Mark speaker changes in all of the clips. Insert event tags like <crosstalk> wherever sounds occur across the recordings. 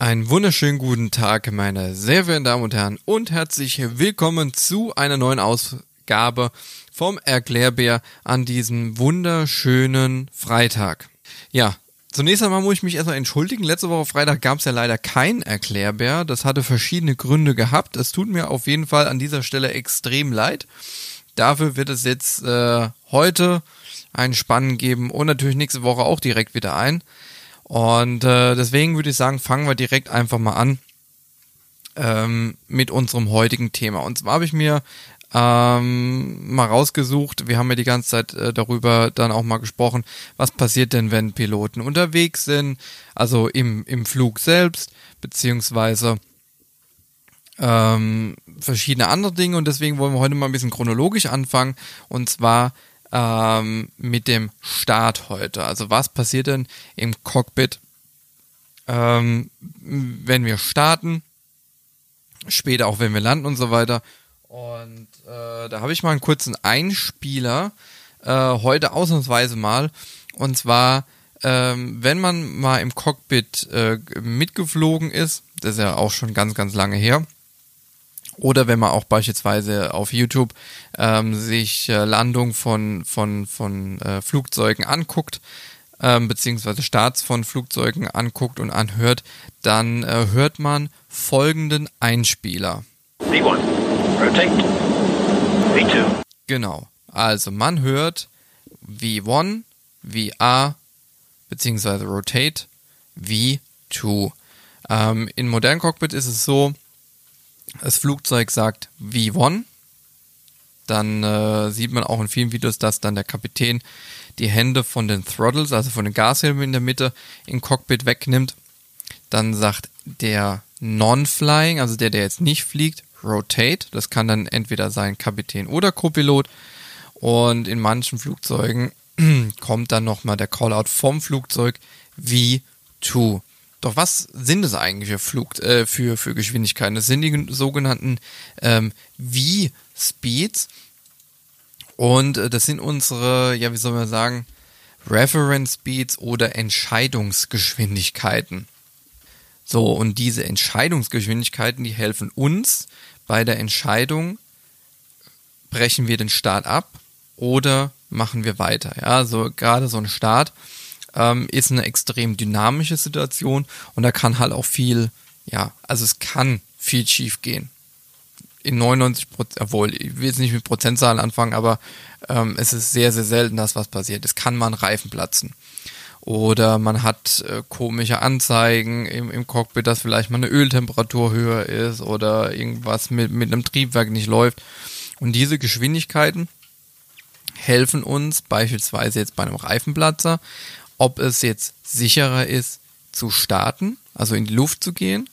Speaker 1: Einen wunderschönen guten Tag, meine sehr verehrten Damen und Herren, und herzlich willkommen zu einer neuen Ausgabe vom Erklärbär an diesem wunderschönen Freitag. Ja, zunächst einmal muss ich mich erstmal entschuldigen. Letzte Woche Freitag gab es ja leider kein Erklärbär. Das hatte verschiedene Gründe gehabt. Es tut mir auf jeden Fall an dieser Stelle extrem leid. Dafür wird es jetzt äh, heute einen Spannen geben und natürlich nächste Woche auch direkt wieder ein. Und äh, deswegen würde ich sagen, fangen wir direkt einfach mal an ähm, mit unserem heutigen Thema. Und zwar habe ich mir ähm, mal rausgesucht, wir haben ja die ganze Zeit äh, darüber dann auch mal gesprochen, was passiert denn, wenn Piloten unterwegs sind, also im, im Flug selbst, beziehungsweise ähm, verschiedene andere Dinge. Und deswegen wollen wir heute mal ein bisschen chronologisch anfangen. Und zwar ähm, mit dem Start heute. Also was passiert denn im Cockpit, ähm, wenn wir starten, später auch wenn wir landen und so weiter. Und äh, da habe ich mal einen kurzen Einspieler äh, heute ausnahmsweise mal. Und zwar, ähm, wenn man mal im Cockpit äh, mitgeflogen ist, das ist ja auch schon ganz, ganz lange her, oder wenn man auch beispielsweise auf YouTube ähm, sich äh, Landung von, von, von äh, Flugzeugen anguckt, ähm, beziehungsweise Starts von Flugzeugen anguckt und anhört, dann äh, hört man folgenden Einspieler. V1, rotate. V2. Genau. Also man hört V1, VA, beziehungsweise rotate, V2. Ähm, in modernen Cockpit ist es so, das Flugzeug sagt V1. Dann äh, sieht man auch in vielen Videos, dass dann der Kapitän die Hände von den Throttles, also von den Gashilfen in der Mitte im Cockpit wegnimmt. Dann sagt der Non-Flying, also der, der jetzt nicht fliegt, Rotate. Das kann dann entweder sein Kapitän oder Copilot. Und in manchen Flugzeugen <clears throat> kommt dann nochmal der Callout vom Flugzeug V2. Doch was sind es eigentlich für Flug, äh, für, für Geschwindigkeiten? Das sind die sogenannten ähm, V-Speeds. Und äh, das sind unsere, ja, wie soll man sagen, Reference Speeds oder Entscheidungsgeschwindigkeiten. So, und diese Entscheidungsgeschwindigkeiten, die helfen uns bei der Entscheidung, brechen wir den Start ab oder machen wir weiter. Ja, so gerade so ein Start ähm, ist eine extrem dynamische Situation und da kann halt auch viel, ja, also es kann viel schief gehen. In 99 Prozent, obwohl, ich will jetzt nicht mit Prozentzahlen anfangen, aber ähm, es ist sehr, sehr selten, dass was passiert. Es kann mal ein Reifen platzen. Oder man hat äh, komische Anzeigen im, im Cockpit, dass vielleicht mal eine Öltemperatur höher ist oder irgendwas mit, mit einem Triebwerk nicht läuft. Und diese Geschwindigkeiten helfen uns beispielsweise jetzt bei einem Reifenplatzer ob es jetzt sicherer ist zu starten, also in die Luft zu gehen,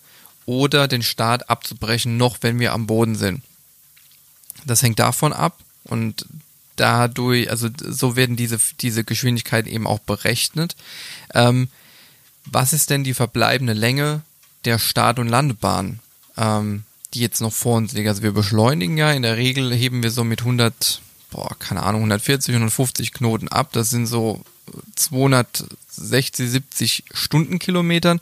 Speaker 1: oder den Start abzubrechen, noch wenn wir am Boden sind. Das hängt davon ab und dadurch, also so werden diese, diese Geschwindigkeiten eben auch berechnet. Ähm, was ist denn die verbleibende Länge der Start- und Landebahn, ähm, die jetzt noch vor uns liegt? Also wir beschleunigen ja, in der Regel heben wir so mit 100, boah, keine Ahnung, 140, 150 Knoten ab. Das sind so 260, 70 Stundenkilometern.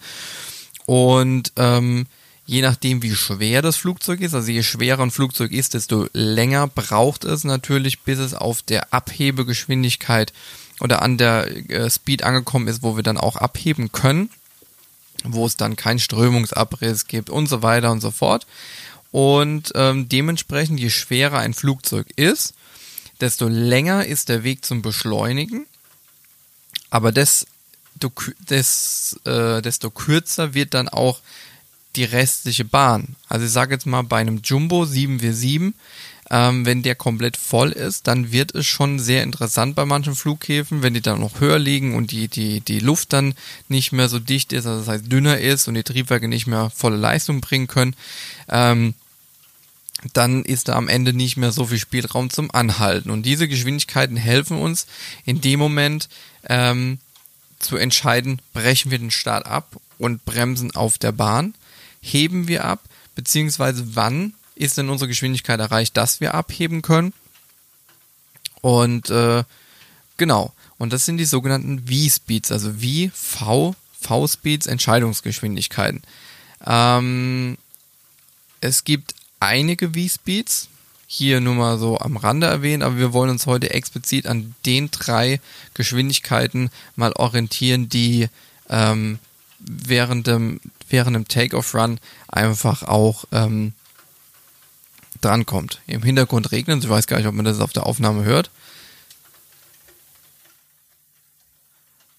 Speaker 1: Und ähm, je nachdem, wie schwer das Flugzeug ist, also je schwerer ein Flugzeug ist, desto länger braucht es natürlich, bis es auf der Abhebegeschwindigkeit oder an der äh, Speed angekommen ist, wo wir dann auch abheben können, wo es dann keinen Strömungsabriss gibt und so weiter und so fort. Und ähm, dementsprechend, je schwerer ein Flugzeug ist, desto länger ist der Weg zum Beschleunigen aber desto, des, äh, desto kürzer wird dann auch die restliche Bahn. Also ich sage jetzt mal bei einem Jumbo 747, ähm, wenn der komplett voll ist, dann wird es schon sehr interessant bei manchen Flughäfen, wenn die dann noch höher liegen und die, die, die Luft dann nicht mehr so dicht ist, also das heißt dünner ist und die Triebwerke nicht mehr volle Leistung bringen können. Ähm, dann ist da am Ende nicht mehr so viel Spielraum zum Anhalten. Und diese Geschwindigkeiten helfen uns in dem Moment ähm, zu entscheiden, brechen wir den Start ab und bremsen auf der Bahn, heben wir ab, beziehungsweise wann ist denn unsere Geschwindigkeit erreicht, dass wir abheben können. Und äh, genau, und das sind die sogenannten V-Speeds, also V, V-Speeds, Entscheidungsgeschwindigkeiten. Ähm, es gibt einige V-Speeds, hier nur mal so am Rande erwähnen, aber wir wollen uns heute explizit an den drei Geschwindigkeiten mal orientieren, die ähm, während dem, während dem Take-Off-Run einfach auch ähm, drankommt. Im Hintergrund regnet, ich weiß gar nicht, ob man das auf der Aufnahme hört.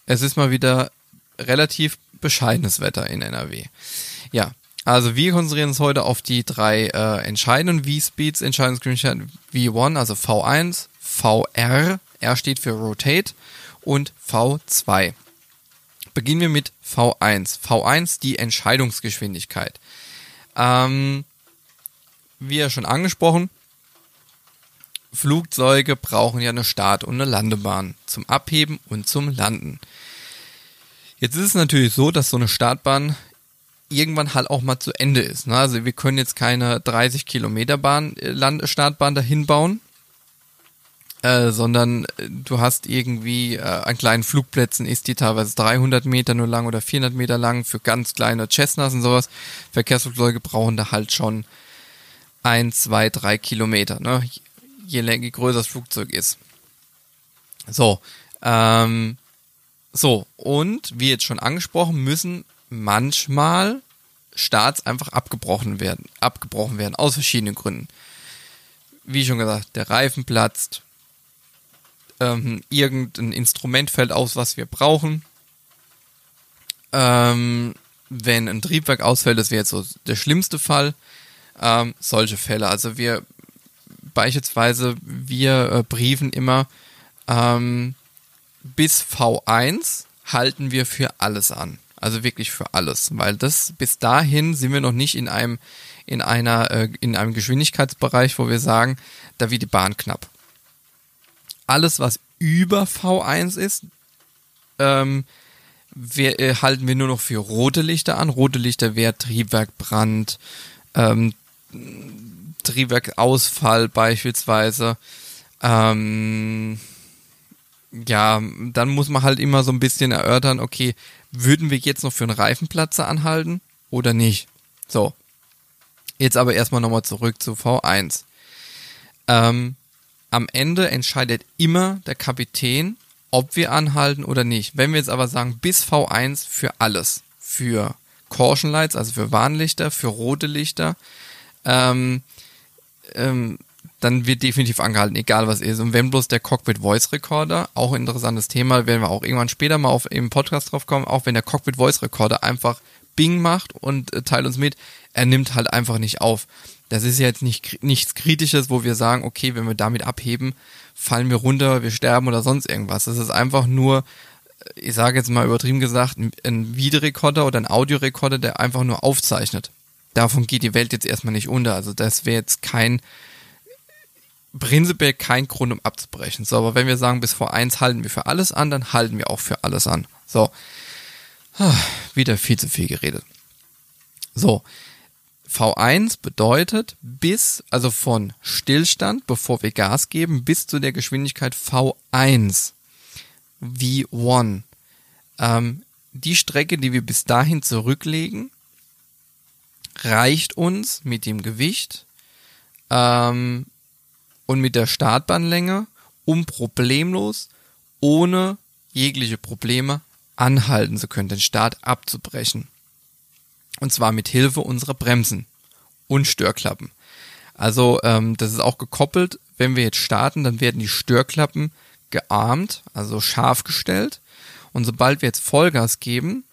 Speaker 1: Es ist mal wieder relativ bescheidenes Wetter in NRW. Ja, also wir konzentrieren uns heute auf die drei äh, entscheidenden V-Speeds, Entscheidungsgeschwindigkeiten V1, also V1, VR, R steht für Rotate und V2. Beginnen wir mit V1. V1 die Entscheidungsgeschwindigkeit. Ähm, wie ja schon angesprochen, Flugzeuge brauchen ja eine Start- und eine Landebahn zum Abheben und zum Landen. Jetzt ist es natürlich so, dass so eine Startbahn irgendwann halt auch mal zu Ende ist. Ne? Also wir können jetzt keine 30 Kilometer Bahn, äh, Land Startbahn dahin bauen, äh, sondern äh, du hast irgendwie äh, an kleinen Flugplätzen ist die teilweise 300 Meter nur lang oder 400 Meter lang für ganz kleine Cessnas und sowas. Verkehrsflugzeuge brauchen da halt schon ein, zwei, drei Kilometer, ne? je, je größer das Flugzeug ist. So, ähm, so, und wie jetzt schon angesprochen, müssen manchmal Starts einfach abgebrochen werden, abgebrochen werden, aus verschiedenen Gründen. Wie schon gesagt, der Reifen platzt, ähm, irgendein Instrument fällt aus, was wir brauchen. Ähm, wenn ein Triebwerk ausfällt, das wäre jetzt so der schlimmste Fall. Ähm, solche Fälle. Also wir beispielsweise, wir äh, briefen immer ähm, bis V1 halten wir für alles an. Also wirklich für alles, weil das bis dahin sind wir noch nicht in einem in einer äh, in einem Geschwindigkeitsbereich, wo wir sagen, da wird die Bahn knapp. Alles was über V1 ist, ähm, wir, äh, halten wir nur noch für rote Lichter an. Rote Lichter wäre Triebwerkbrand, ähm, Triebwerkausfall beispielsweise. Ähm, ja, dann muss man halt immer so ein bisschen erörtern, okay, würden wir jetzt noch für einen Reifenplatzer anhalten oder nicht? So. Jetzt aber erstmal nochmal zurück zu V1. Ähm, am Ende entscheidet immer der Kapitän, ob wir anhalten oder nicht. Wenn wir jetzt aber sagen, bis V1 für alles, für Caution Lights, also für Warnlichter, für rote Lichter, ähm, ähm, dann wird definitiv angehalten, egal was ist. Und wenn bloß der Cockpit Voice Recorder, auch ein interessantes Thema, werden wir auch irgendwann später mal auf im Podcast drauf kommen, auch wenn der Cockpit Voice Recorder einfach Bing macht und äh, teilt uns mit, er nimmt halt einfach nicht auf. Das ist jetzt nicht nichts Kritisches, wo wir sagen, okay, wenn wir damit abheben, fallen wir runter, wir sterben oder sonst irgendwas. Das ist einfach nur, äh, ich sage jetzt mal übertrieben gesagt, ein, ein Videorekorder oder ein Audiorekorder, der einfach nur aufzeichnet. Davon geht die Welt jetzt erstmal nicht unter. Also das wäre jetzt kein prinzipiell kein Grund, um abzubrechen. So, aber wenn wir sagen, bis vor eins halten wir für alles an, dann halten wir auch für alles an. So. Ah, wieder viel zu viel geredet. So. V1 bedeutet bis, also von Stillstand, bevor wir Gas geben, bis zu der Geschwindigkeit V1. V1. Ähm, die Strecke, die wir bis dahin zurücklegen, reicht uns mit dem Gewicht ähm, und mit der Startbahnlänge, um problemlos, ohne jegliche Probleme anhalten zu können, den Start abzubrechen. Und zwar mit Hilfe unserer Bremsen und Störklappen. Also ähm, das ist auch gekoppelt. Wenn wir jetzt starten, dann werden die Störklappen gearmt, also scharf gestellt. Und sobald wir jetzt Vollgas geben,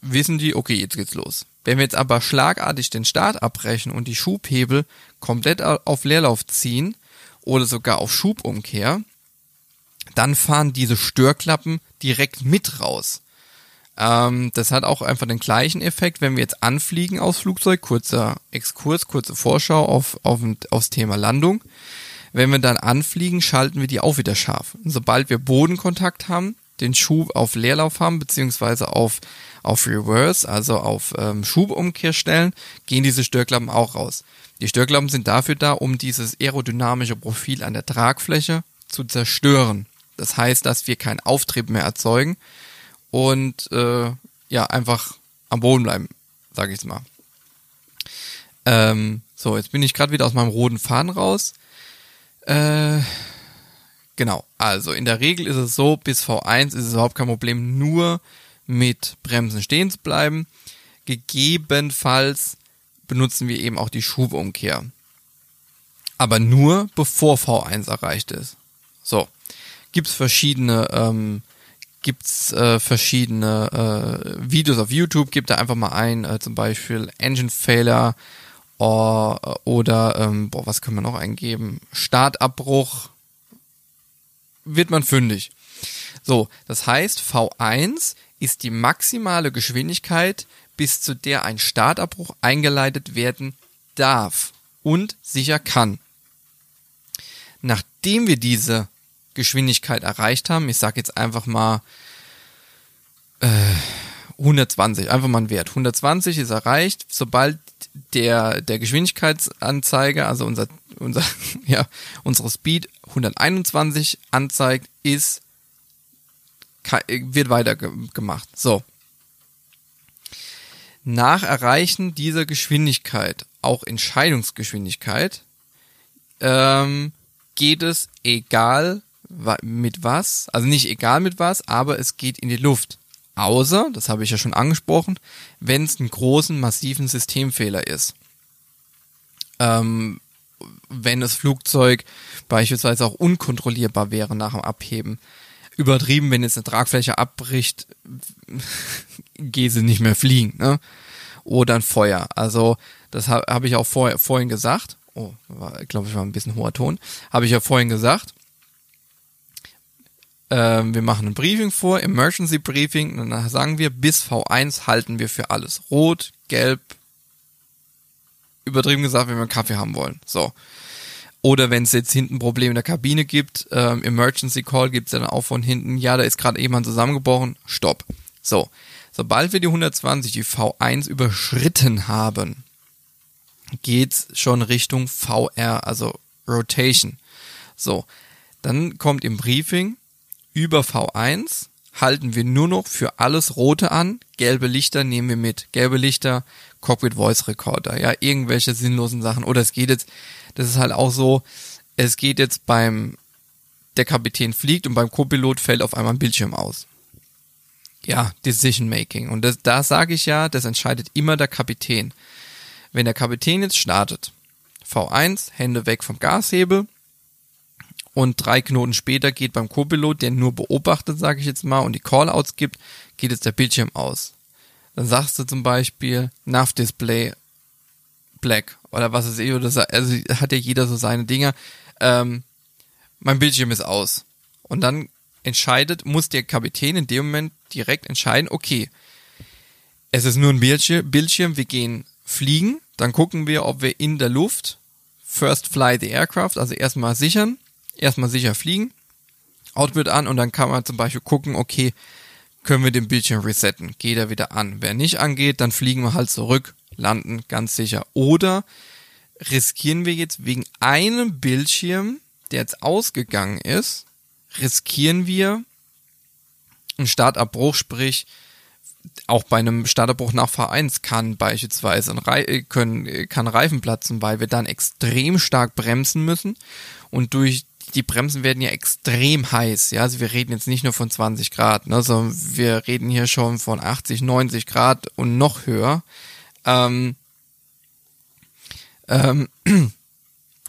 Speaker 1: wissen die, okay, jetzt geht's los. Wenn wir jetzt aber schlagartig den Start abbrechen und die Schubhebel komplett auf Leerlauf ziehen oder sogar auf Schubumkehr, dann fahren diese Störklappen direkt mit raus. Ähm, das hat auch einfach den gleichen Effekt, wenn wir jetzt anfliegen aus Flugzeug, kurzer Exkurs, kurze Vorschau auf, auf, aufs Thema Landung. Wenn wir dann anfliegen, schalten wir die auch wieder scharf. Und sobald wir Bodenkontakt haben, den Schub auf Leerlauf haben, beziehungsweise auf, auf Reverse, also auf ähm, Schubumkehr stellen, gehen diese Störklappen auch raus. Die Störklappen sind dafür da, um dieses aerodynamische Profil an der Tragfläche zu zerstören. Das heißt, dass wir keinen Auftrieb mehr erzeugen und äh, ja, einfach am Boden bleiben, sage ich mal. Ähm, so, jetzt bin ich gerade wieder aus meinem roten Faden raus. Äh, genau, also in der Regel ist es so, bis V1 ist es überhaupt kein Problem, nur mit Bremsen stehen zu bleiben. Gegebenenfalls benutzen wir eben auch die Schubumkehr. Aber nur bevor V1 erreicht ist. So, gibt's verschiedene ähm, gibt's äh, verschiedene äh, Videos auf YouTube. Gibt da einfach mal ein, äh, zum Beispiel Engine Failure or, oder ähm, boah, was können wir noch eingeben? Startabbruch. Wird man fündig. So, das heißt, V1 ist die maximale Geschwindigkeit, bis zu der ein Startabbruch eingeleitet werden darf und sicher kann. Nachdem wir diese Geschwindigkeit erreicht haben, ich sage jetzt einfach mal äh, 120, einfach mal ein Wert. 120 ist erreicht, sobald der, der Geschwindigkeitsanzeiger, also unser, unser, <laughs> ja, unsere Speed 121 anzeigt, ist, wird weitergemacht. So. Nach Erreichen dieser Geschwindigkeit, auch Entscheidungsgeschwindigkeit, ähm, geht es egal mit was, also nicht egal mit was, aber es geht in die Luft. Außer, das habe ich ja schon angesprochen, wenn es einen großen, massiven Systemfehler ist. Ähm, wenn das Flugzeug beispielsweise auch unkontrollierbar wäre nach dem Abheben. Übertrieben, wenn jetzt eine Tragfläche abbricht, <laughs> geht sie nicht mehr fliegen, ne? Oder ein Feuer. Also, das habe hab ich auch vor, vorhin gesagt. Oh, glaube ich, war ein bisschen hoher Ton. Habe ich ja vorhin gesagt ähm, wir machen ein Briefing vor, Emergency Briefing, und dann sagen wir, bis V1 halten wir für alles. Rot, gelb, übertrieben gesagt, wenn wir einen Kaffee haben wollen. So. Oder wenn es jetzt hinten Probleme in der Kabine gibt, ähm, Emergency Call gibt es dann auch von hinten, ja, da ist gerade jemand zusammengebrochen, stopp. So. Sobald wir die 120, die V1 überschritten haben, geht's schon Richtung VR, also Rotation. So. Dann kommt im Briefing, über V1 halten wir nur noch für alles Rote an. Gelbe Lichter nehmen wir mit. Gelbe Lichter, Cockpit Voice Recorder, ja, irgendwelche sinnlosen Sachen. Oder es geht jetzt, das ist halt auch so, es geht jetzt beim, der Kapitän fliegt und beim Co-Pilot fällt auf einmal ein Bildschirm aus. Ja, Decision Making. Und das, da sage ich ja, das entscheidet immer der Kapitän. Wenn der Kapitän jetzt startet, V1, Hände weg vom Gashebel, und drei Knoten später geht beim Co-Pilot, der nur beobachtet, sage ich jetzt mal, und die Callouts gibt, geht jetzt der Bildschirm aus. Dann sagst du zum Beispiel Nav-Display Black oder was ist eh, oder so, also hat ja jeder so seine Dinger. Ähm, mein Bildschirm ist aus. Und dann entscheidet, muss der Kapitän in dem Moment direkt entscheiden, okay, es ist nur ein Bildschirm, Bildschirm, wir gehen fliegen, dann gucken wir, ob wir in der Luft first fly the aircraft, also erstmal sichern, erstmal sicher fliegen, Output an und dann kann man zum Beispiel gucken, okay, können wir den Bildschirm resetten, geht er wieder an. Wer nicht angeht, dann fliegen wir halt zurück, landen ganz sicher. Oder riskieren wir jetzt wegen einem Bildschirm, der jetzt ausgegangen ist, riskieren wir einen Startabbruch, sprich auch bei einem Startabbruch nach V1 kann beispielsweise ein Re können, kann Reifen platzen, weil wir dann extrem stark bremsen müssen und durch die Bremsen werden ja extrem heiß. Ja, also wir reden jetzt nicht nur von 20 Grad, ne, sondern wir reden hier schon von 80, 90 Grad und noch höher. Ähm, ähm, <clears throat>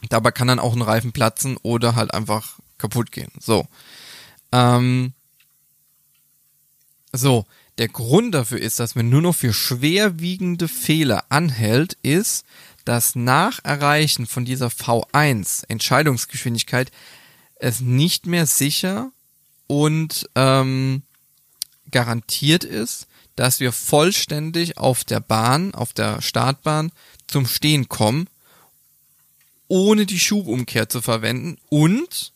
Speaker 1: dabei kann dann auch ein Reifen platzen oder halt einfach kaputt gehen. So. Ähm, so, der Grund dafür ist, dass man nur noch für schwerwiegende Fehler anhält, ist, dass nach Erreichen von dieser V1 Entscheidungsgeschwindigkeit es nicht mehr sicher und ähm, garantiert ist, dass wir vollständig auf der Bahn, auf der Startbahn zum Stehen kommen, ohne die Schubumkehr zu verwenden und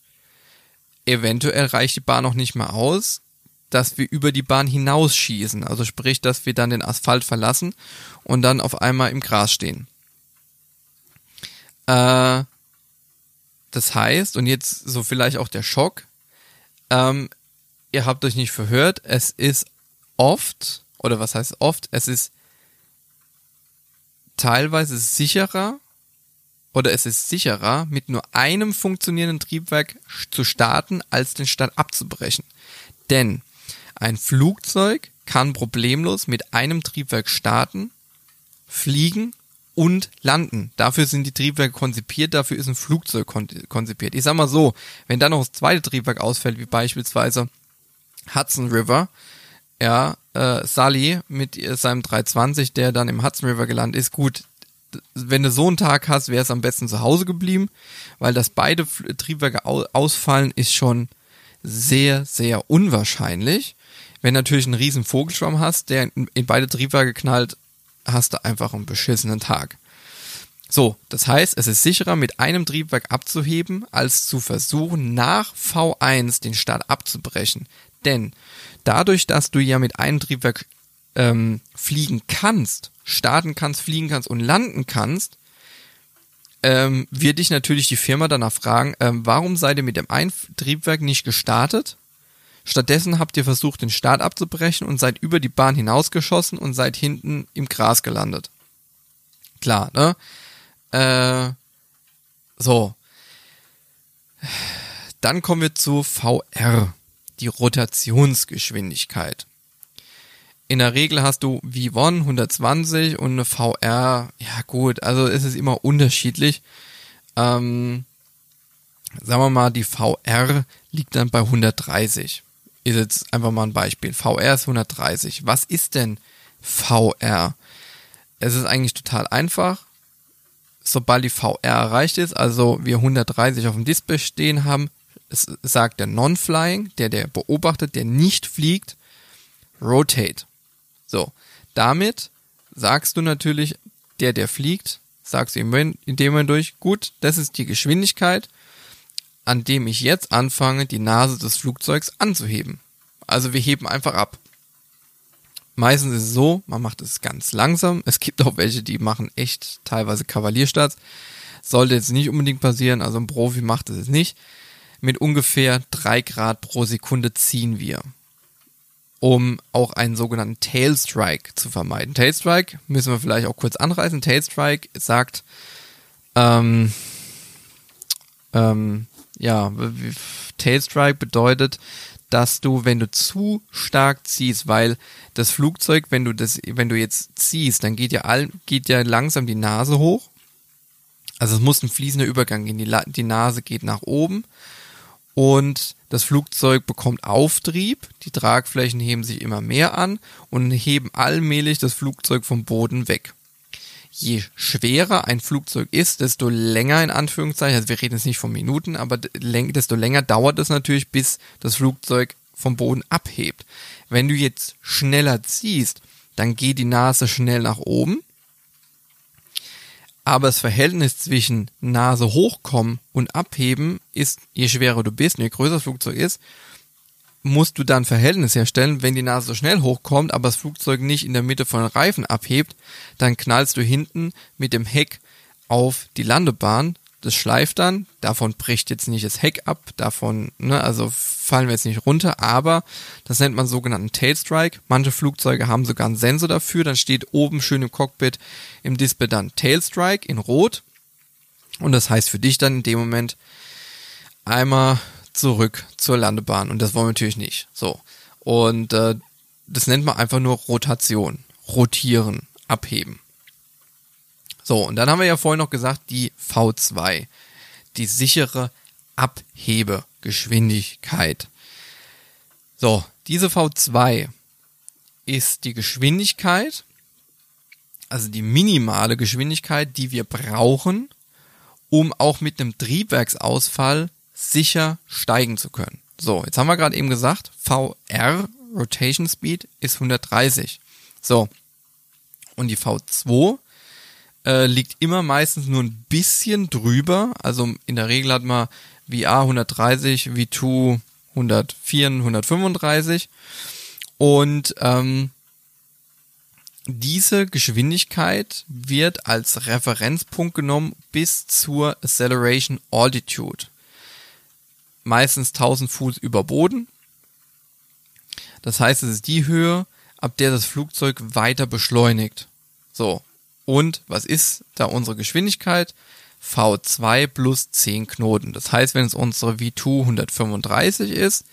Speaker 1: eventuell reicht die Bahn noch nicht mal aus, dass wir über die Bahn hinausschießen. Also sprich, dass wir dann den Asphalt verlassen und dann auf einmal im Gras stehen. Äh, das heißt, und jetzt so vielleicht auch der Schock, ähm, ihr habt euch nicht verhört, es ist oft, oder was heißt oft, es ist teilweise sicherer oder es ist sicherer, mit nur einem funktionierenden Triebwerk zu starten, als den Start abzubrechen. Denn ein Flugzeug kann problemlos mit einem Triebwerk starten, fliegen und landen. Dafür sind die Triebwerke konzipiert, dafür ist ein Flugzeug konzipiert. Ich sag mal so, wenn dann noch das zweite Triebwerk ausfällt, wie beispielsweise Hudson River, ja, äh, Sully mit seinem 320, der dann im Hudson River gelandet ist, gut, wenn du so einen Tag hast, wäre es am besten zu Hause geblieben, weil dass beide Triebwerke ausfallen, ist schon sehr, sehr unwahrscheinlich. Wenn natürlich einen riesen Vogelschwamm hast, der in beide Triebwerke knallt, hast du einfach einen beschissenen Tag. So, das heißt, es ist sicherer, mit einem Triebwerk abzuheben, als zu versuchen, nach V1 den Start abzubrechen. Denn dadurch, dass du ja mit einem Triebwerk ähm, fliegen kannst, starten kannst, fliegen kannst und landen kannst, ähm, wird dich natürlich die Firma danach fragen, ähm, warum seid ihr mit dem einen Triebwerk nicht gestartet? Stattdessen habt ihr versucht, den Start abzubrechen und seid über die Bahn hinausgeschossen und seid hinten im Gras gelandet. Klar, ne? Äh, so. Dann kommen wir zu VR, die Rotationsgeschwindigkeit. In der Regel hast du V1 120 und eine VR, ja gut, also es ist immer unterschiedlich. Ähm, sagen wir mal, die VR liegt dann bei 130. Ist jetzt einfach mal ein Beispiel. VR ist 130. Was ist denn VR? Es ist eigentlich total einfach. Sobald die VR erreicht ist, also wir 130 auf dem Display stehen haben, es sagt der Non-Flying, der der beobachtet, der nicht fliegt, Rotate. So, damit sagst du natürlich, der, der fliegt, sagst du ihm in dem Moment durch, gut, das ist die Geschwindigkeit, an dem ich jetzt anfange, die Nase des Flugzeugs anzuheben. Also wir heben einfach ab. Meistens ist es so, man macht es ganz langsam. Es gibt auch welche, die machen echt teilweise Kavalierstarts. Sollte jetzt nicht unbedingt passieren, also ein Profi macht es nicht. Mit ungefähr drei Grad pro Sekunde ziehen wir um auch einen sogenannten Tailstrike zu vermeiden. Tailstrike müssen wir vielleicht auch kurz anreißen. Tailstrike sagt, ähm, ähm, ja, Tailstrike bedeutet, dass du, wenn du zu stark ziehst, weil das Flugzeug, wenn du das, wenn du jetzt ziehst, dann geht ja all, geht ja langsam die Nase hoch. Also es muss ein fließender Übergang gehen. Die, die Nase geht nach oben und das Flugzeug bekommt Auftrieb, die Tragflächen heben sich immer mehr an und heben allmählich das Flugzeug vom Boden weg. Je schwerer ein Flugzeug ist, desto länger in Anführungszeichen, also wir reden jetzt nicht von Minuten, aber desto länger dauert es natürlich, bis das Flugzeug vom Boden abhebt. Wenn du jetzt schneller ziehst, dann geht die Nase schnell nach oben aber das Verhältnis zwischen Nase hochkommen und abheben ist, je schwerer du bist, je größer das Flugzeug ist, musst du dann Verhältnis herstellen. Wenn die Nase so schnell hochkommt, aber das Flugzeug nicht in der Mitte von den Reifen abhebt, dann knallst du hinten mit dem Heck auf die Landebahn. Das schleift dann, davon bricht jetzt nicht das Heck ab, davon, ne, also fallen wir jetzt nicht runter, aber das nennt man sogenannten Tailstrike. Manche Flugzeuge haben sogar einen Sensor dafür, dann steht oben schön im Cockpit im Display dann Tailstrike in Rot. Und das heißt für dich dann in dem Moment einmal zurück zur Landebahn und das wollen wir natürlich nicht. So. Und äh, das nennt man einfach nur Rotation, rotieren, abheben. So, und dann haben wir ja vorhin noch gesagt, die V2, die sichere Abhebegeschwindigkeit. So, diese V2 ist die Geschwindigkeit, also die minimale Geschwindigkeit, die wir brauchen, um auch mit einem Triebwerksausfall sicher steigen zu können. So, jetzt haben wir gerade eben gesagt, VR, Rotation Speed, ist 130. So, und die V2 äh, liegt immer meistens nur ein bisschen drüber. Also in der Regel hat man VR 130, V2 104, 135 und ähm, diese Geschwindigkeit wird als Referenzpunkt genommen bis zur Acceleration Altitude. Meistens 1000 Fuß über Boden. Das heißt, es ist die Höhe, ab der das Flugzeug weiter beschleunigt. So. Und was ist da unsere Geschwindigkeit? V2 plus 10 Knoten. Das heißt, wenn es unsere V2 135 ist,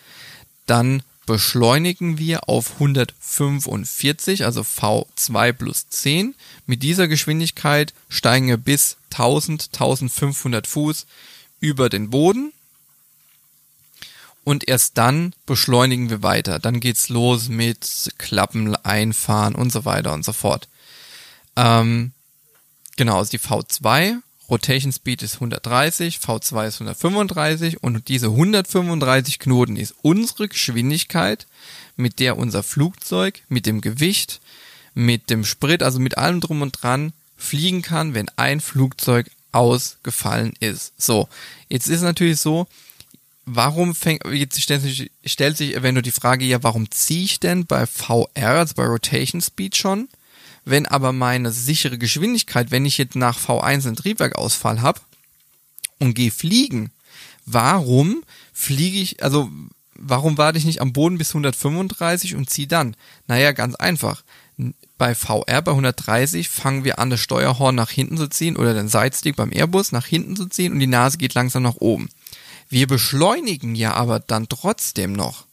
Speaker 1: dann beschleunigen wir auf 145, also V2 plus 10. Mit dieser Geschwindigkeit steigen wir bis 1000, 1500 Fuß über den Boden. Und erst dann beschleunigen wir weiter. Dann geht's los mit Klappen einfahren und so weiter und so fort. Ähm, genau, also die V2 Rotation Speed ist 130, V2 ist 135 und diese 135 Knoten ist unsere Geschwindigkeit, mit der unser Flugzeug mit dem Gewicht, mit dem Sprit, also mit allem drum und dran fliegen kann, wenn ein Flugzeug ausgefallen ist. So, jetzt ist natürlich so, warum fängt, jetzt stellt sich, stellt sich eventuell die Frage, ja, warum ziehe ich denn bei VR, also bei Rotation Speed schon? Wenn aber meine sichere Geschwindigkeit, wenn ich jetzt nach V1 einen Triebwerkausfall habe und gehe fliegen, warum fliege ich, also warum warte ich nicht am Boden bis 135 und ziehe dann? Naja, ganz einfach. Bei VR bei 130 fangen wir an, das Steuerhorn nach hinten zu ziehen oder den Sidestick beim Airbus nach hinten zu ziehen und die Nase geht langsam nach oben. Wir beschleunigen ja aber dann trotzdem noch.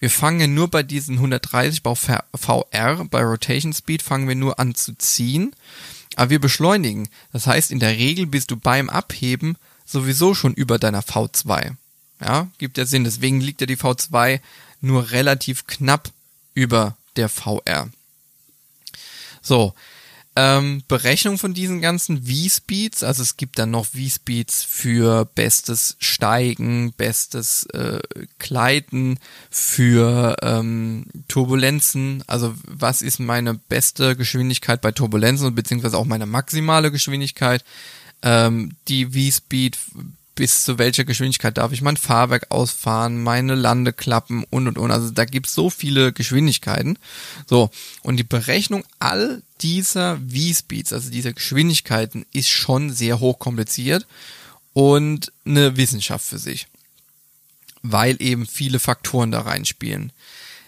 Speaker 1: Wir fangen nur bei diesen 130 bei VR, bei Rotation Speed fangen wir nur an zu ziehen, aber wir beschleunigen. Das heißt, in der Regel bist du beim Abheben sowieso schon über deiner V2. Ja, gibt ja Sinn. Deswegen liegt ja die V2 nur relativ knapp über der VR. So, ähm, Berechnung von diesen ganzen V-Speeds, also es gibt dann noch V-Speeds für bestes Steigen, bestes äh, Gleiten, für ähm, Turbulenzen, also was ist meine beste Geschwindigkeit bei Turbulenzen, beziehungsweise auch meine maximale Geschwindigkeit. Ähm, die V-Speed bis zu welcher Geschwindigkeit darf ich mein Fahrwerk ausfahren, meine Landeklappen und und und. Also da gibt's so viele Geschwindigkeiten. So, und die Berechnung all dieser V-Speeds, also dieser Geschwindigkeiten, ist schon sehr hochkompliziert und eine Wissenschaft für sich. Weil eben viele Faktoren da reinspielen.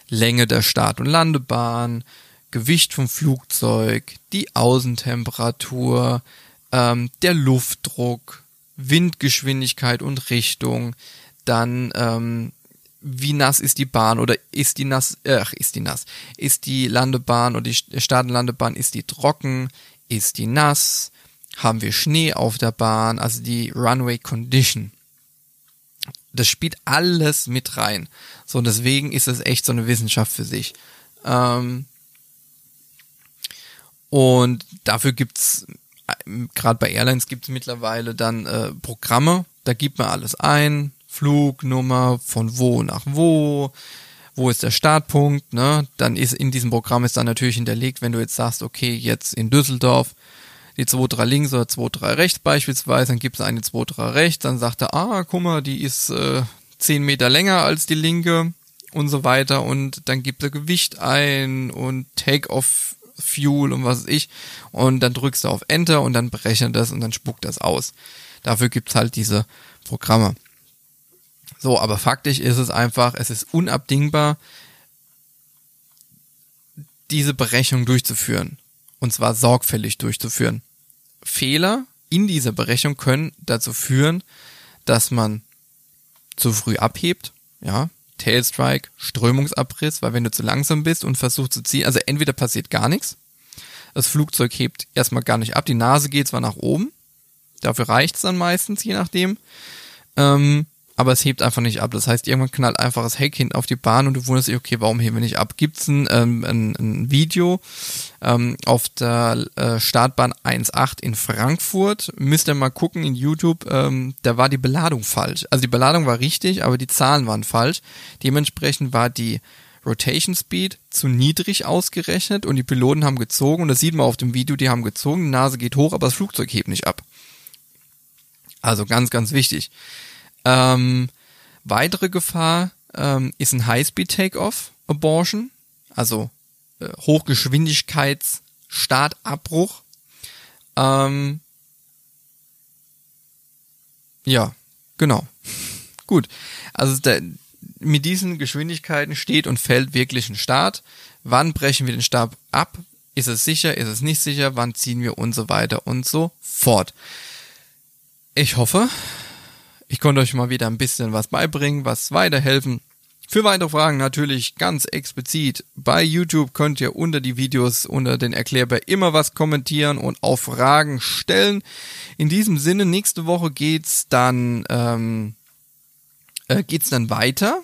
Speaker 1: Länge der Start- und Landebahn, Gewicht vom Flugzeug, die Außentemperatur, ähm, der Luftdruck, Windgeschwindigkeit und Richtung, dann ähm, wie nass ist die Bahn oder ist die nass, äh, ach, ist die nass, ist die Landebahn oder die Start- und Landebahn, ist die trocken, ist die nass, haben wir Schnee auf der Bahn, also die Runway Condition. Das spielt alles mit rein. So, und deswegen ist es echt so eine Wissenschaft für sich. Ähm, und dafür gibt's gerade bei Airlines gibt es mittlerweile dann äh, Programme, da gibt man alles ein, Flugnummer, von wo nach wo, wo ist der Startpunkt, ne? Dann ist in diesem Programm ist dann natürlich hinterlegt, wenn du jetzt sagst, okay, jetzt in Düsseldorf die 2-3 links oder 2-3 rechts beispielsweise, dann gibt es eine 2-3 rechts, dann sagt er, ah, guck mal, die ist äh, 10 Meter länger als die linke und so weiter. Und dann gibt er Gewicht ein und Take-off Fuel und was weiß ich. Und dann drückst du auf Enter und dann berechnet das und dann spuckt das aus. Dafür gibt's halt diese Programme. So, aber faktisch ist es einfach, es ist unabdingbar, diese Berechnung durchzuführen. Und zwar sorgfältig durchzuführen. Fehler in dieser Berechnung können dazu führen, dass man zu früh abhebt, ja, Tailstrike, Strömungsabriss, weil wenn du zu langsam bist und versuchst zu ziehen, also entweder passiert gar nichts, das Flugzeug hebt erstmal gar nicht ab, die Nase geht zwar nach oben, dafür reicht's dann meistens, je nachdem, ähm, aber es hebt einfach nicht ab. Das heißt, irgendwann knallt einfach das Heck hinten auf die Bahn und du wunderst dich, okay, warum heben wir nicht ab? Gibt's ein, ähm, ein, ein Video ähm, auf der äh, Startbahn 1.8 in Frankfurt. Müsst ihr mal gucken in YouTube, ähm, da war die Beladung falsch. Also die Beladung war richtig, aber die Zahlen waren falsch. Dementsprechend war die Rotation Speed zu niedrig ausgerechnet und die Piloten haben gezogen und das sieht man auf dem Video, die haben gezogen, die Nase geht hoch, aber das Flugzeug hebt nicht ab. Also ganz, ganz wichtig. Ähm, weitere Gefahr ähm, ist ein High-Speed-Takeoff-Abortion, also äh, Hochgeschwindigkeits-Startabbruch. Ähm, ja, genau. Gut. Also der, mit diesen Geschwindigkeiten steht und fällt wirklich ein Start. Wann brechen wir den Stab ab? Ist es sicher? Ist es nicht sicher? Wann ziehen wir und so weiter und so fort? Ich hoffe, ich konnte euch mal wieder ein bisschen was beibringen, was weiterhelfen. Für weitere Fragen natürlich ganz explizit bei YouTube könnt ihr unter die Videos, unter den Erklärbär immer was kommentieren und auch Fragen stellen. In diesem Sinne, nächste Woche geht's dann, ähm, äh, geht's dann weiter.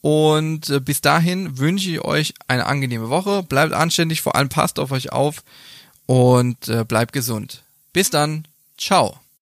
Speaker 1: Und äh, bis dahin wünsche ich euch eine angenehme Woche. Bleibt anständig, vor allem passt auf euch auf und äh, bleibt gesund. Bis dann. Ciao.